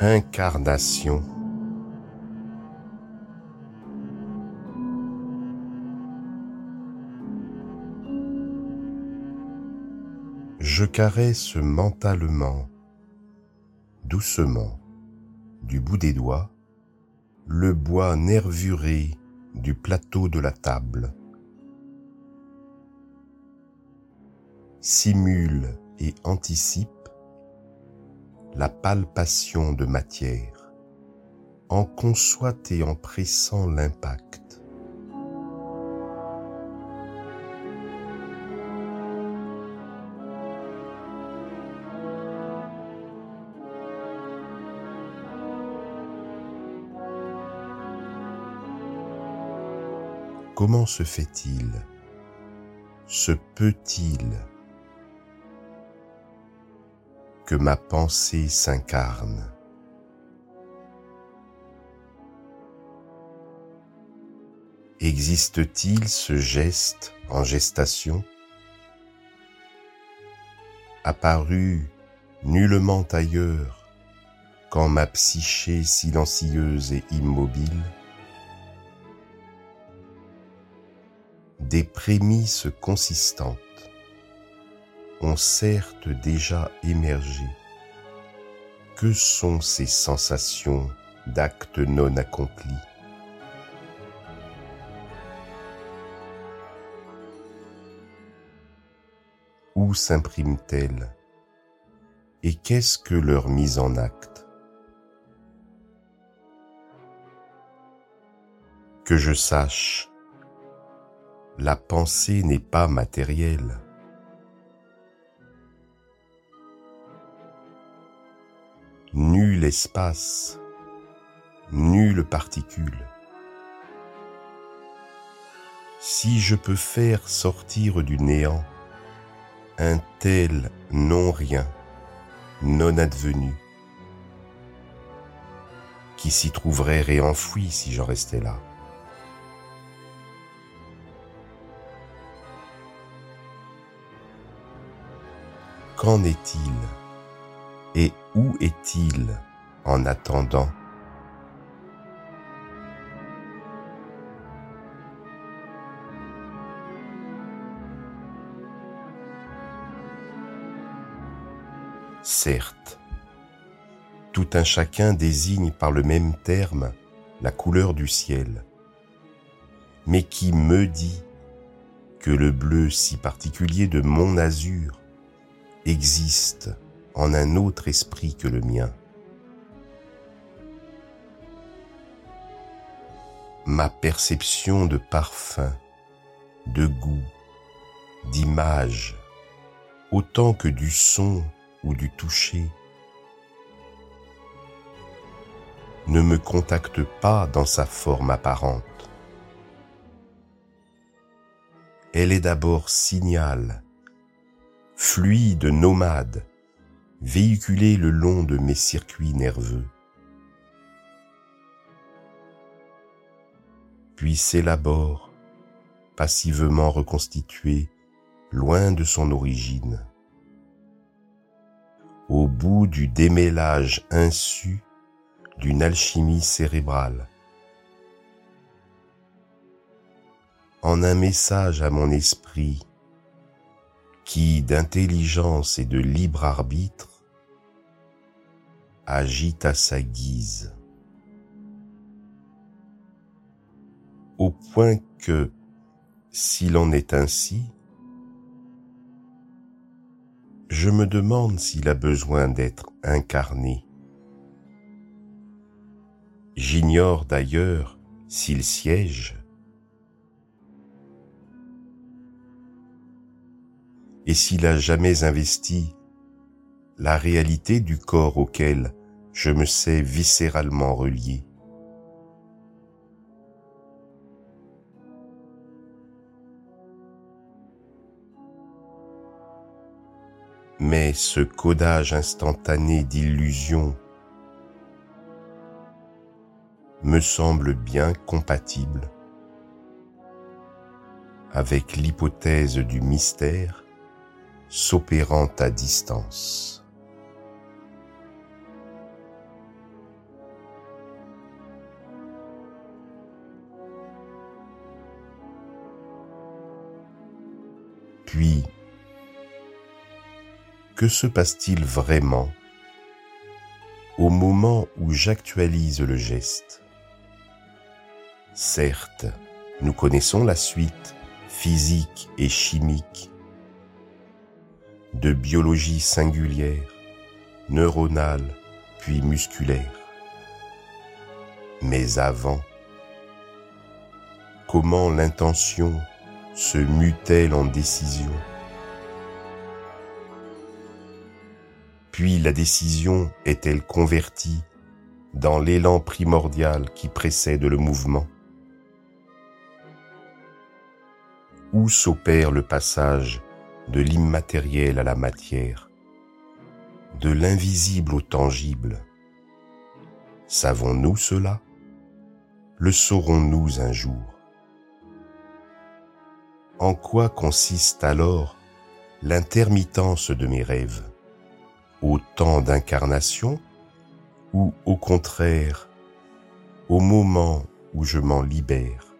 incarnation. Je caresse mentalement, doucement, du bout des doigts, le bois nervuré du plateau de la table. Simule et anticipe la palpation de matière, en conçoit et en pressant l'impact. Comment se fait-il? Se peut-il que ma pensée s'incarne. Existe-t-il ce geste en gestation? Apparu nullement ailleurs qu'en ma psyché silencieuse et immobile. Des prémices consistantes ont certes déjà émergé. Que sont ces sensations d'actes non accomplis? Où s'impriment-elles? Et qu'est-ce que leur mise en acte? Que je sache, la pensée n'est pas matérielle. Nul espace, nulle particule. Si je peux faire sortir du néant un tel non-rien, non-advenu, qui s'y trouverait réenfoui si j'en restais là? Qu'en est-il? Et où est-il? En attendant Certes, tout un chacun désigne par le même terme la couleur du ciel, mais qui me dit que le bleu si particulier de mon azur existe en un autre esprit que le mien? Ma perception de parfum, de goût, d'image, autant que du son ou du toucher, ne me contacte pas dans sa forme apparente. Elle est d'abord signal fluide nomade, véhiculé le long de mes circuits nerveux. Puis s'élabore, passivement reconstitué, loin de son origine. Au bout du démêlage insu d'une alchimie cérébrale. En un message à mon esprit qui d'intelligence et de libre arbitre agit à sa guise, au point que, s'il en est ainsi, je me demande s'il a besoin d'être incarné. J'ignore d'ailleurs s'il siège et s'il a jamais investi la réalité du corps auquel je me sais viscéralement relié. Mais ce codage instantané d'illusions me semble bien compatible avec l'hypothèse du mystère s'opérant à distance. Puis, que se passe-t-il vraiment au moment où j'actualise le geste? Certes, nous connaissons la suite physique et chimique de biologie singulière, neuronale puis musculaire. Mais avant, comment l'intention se mue-t-elle en décision? Puis la décision est-elle convertie dans l'élan primordial qui précède le mouvement? Où s'opère le passage de l'immatériel à la matière, de l'invisible au tangible? Savons-nous cela? Le saurons-nous un jour? En quoi consiste alors l'intermittence de mes rêves? Au temps d'incarnation ou au contraire au moment où je m'en libère